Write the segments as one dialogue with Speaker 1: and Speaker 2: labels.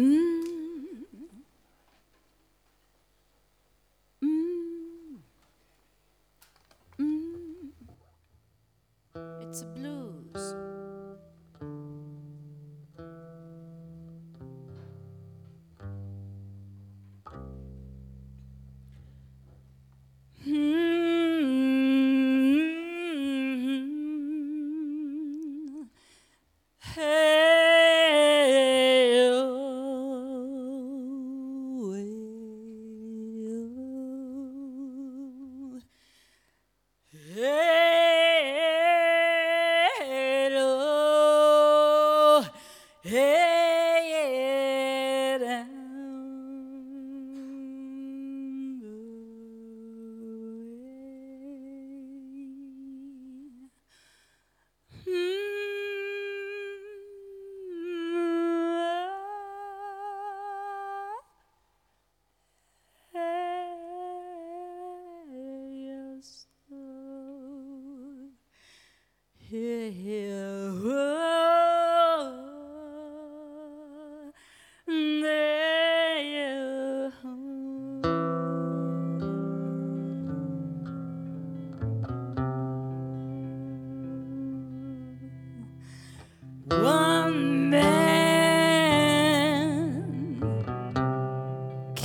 Speaker 1: Mm. Mm. Mm. It's a blues. Mm. Hey,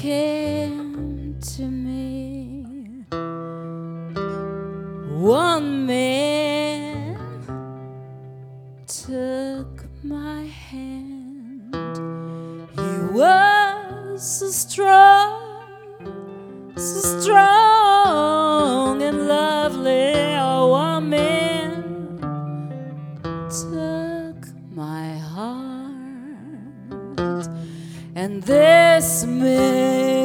Speaker 1: came to me. One man so strong, so strong and lovely. Oh, One man took my heart, and this man,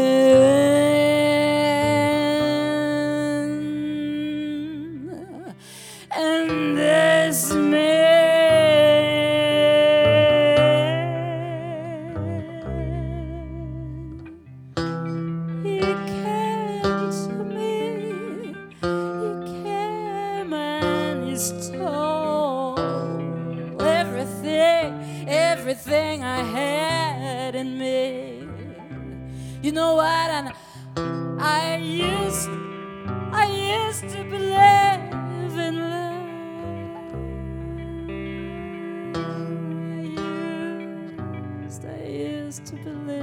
Speaker 1: everything, I had in me. You know what? And I used, I used to believe in love. I used, I used to believe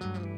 Speaker 1: Mm-hmm.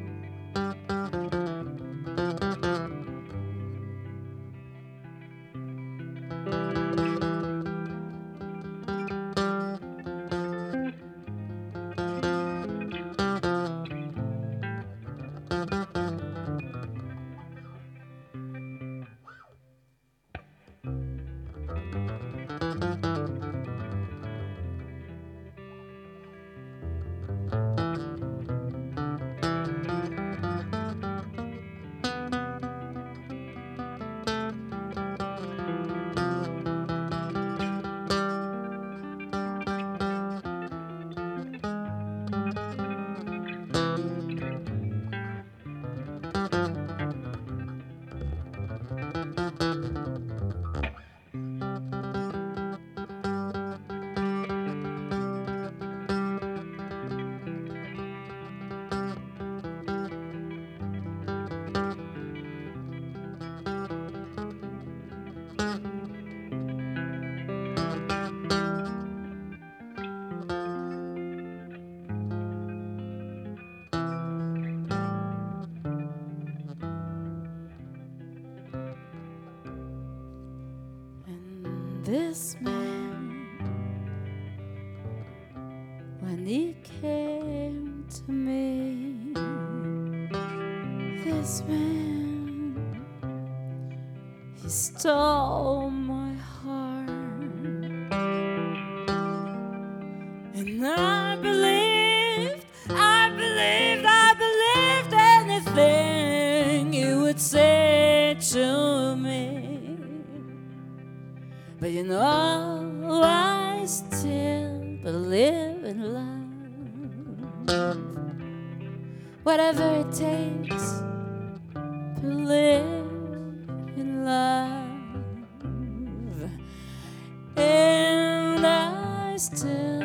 Speaker 1: This man when he came to me. This man, he stole But you know, I still believe in love. Whatever it takes to live in love. And I still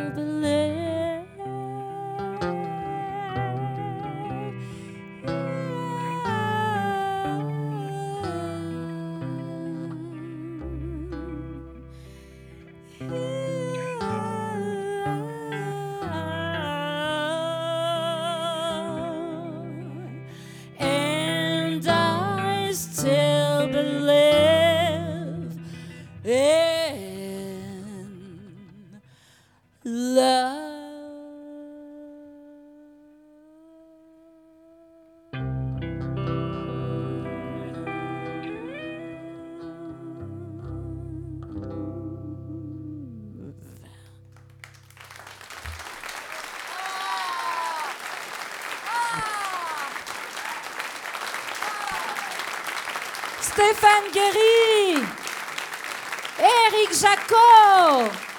Speaker 1: Stéphane Guéry, Éric Jacot,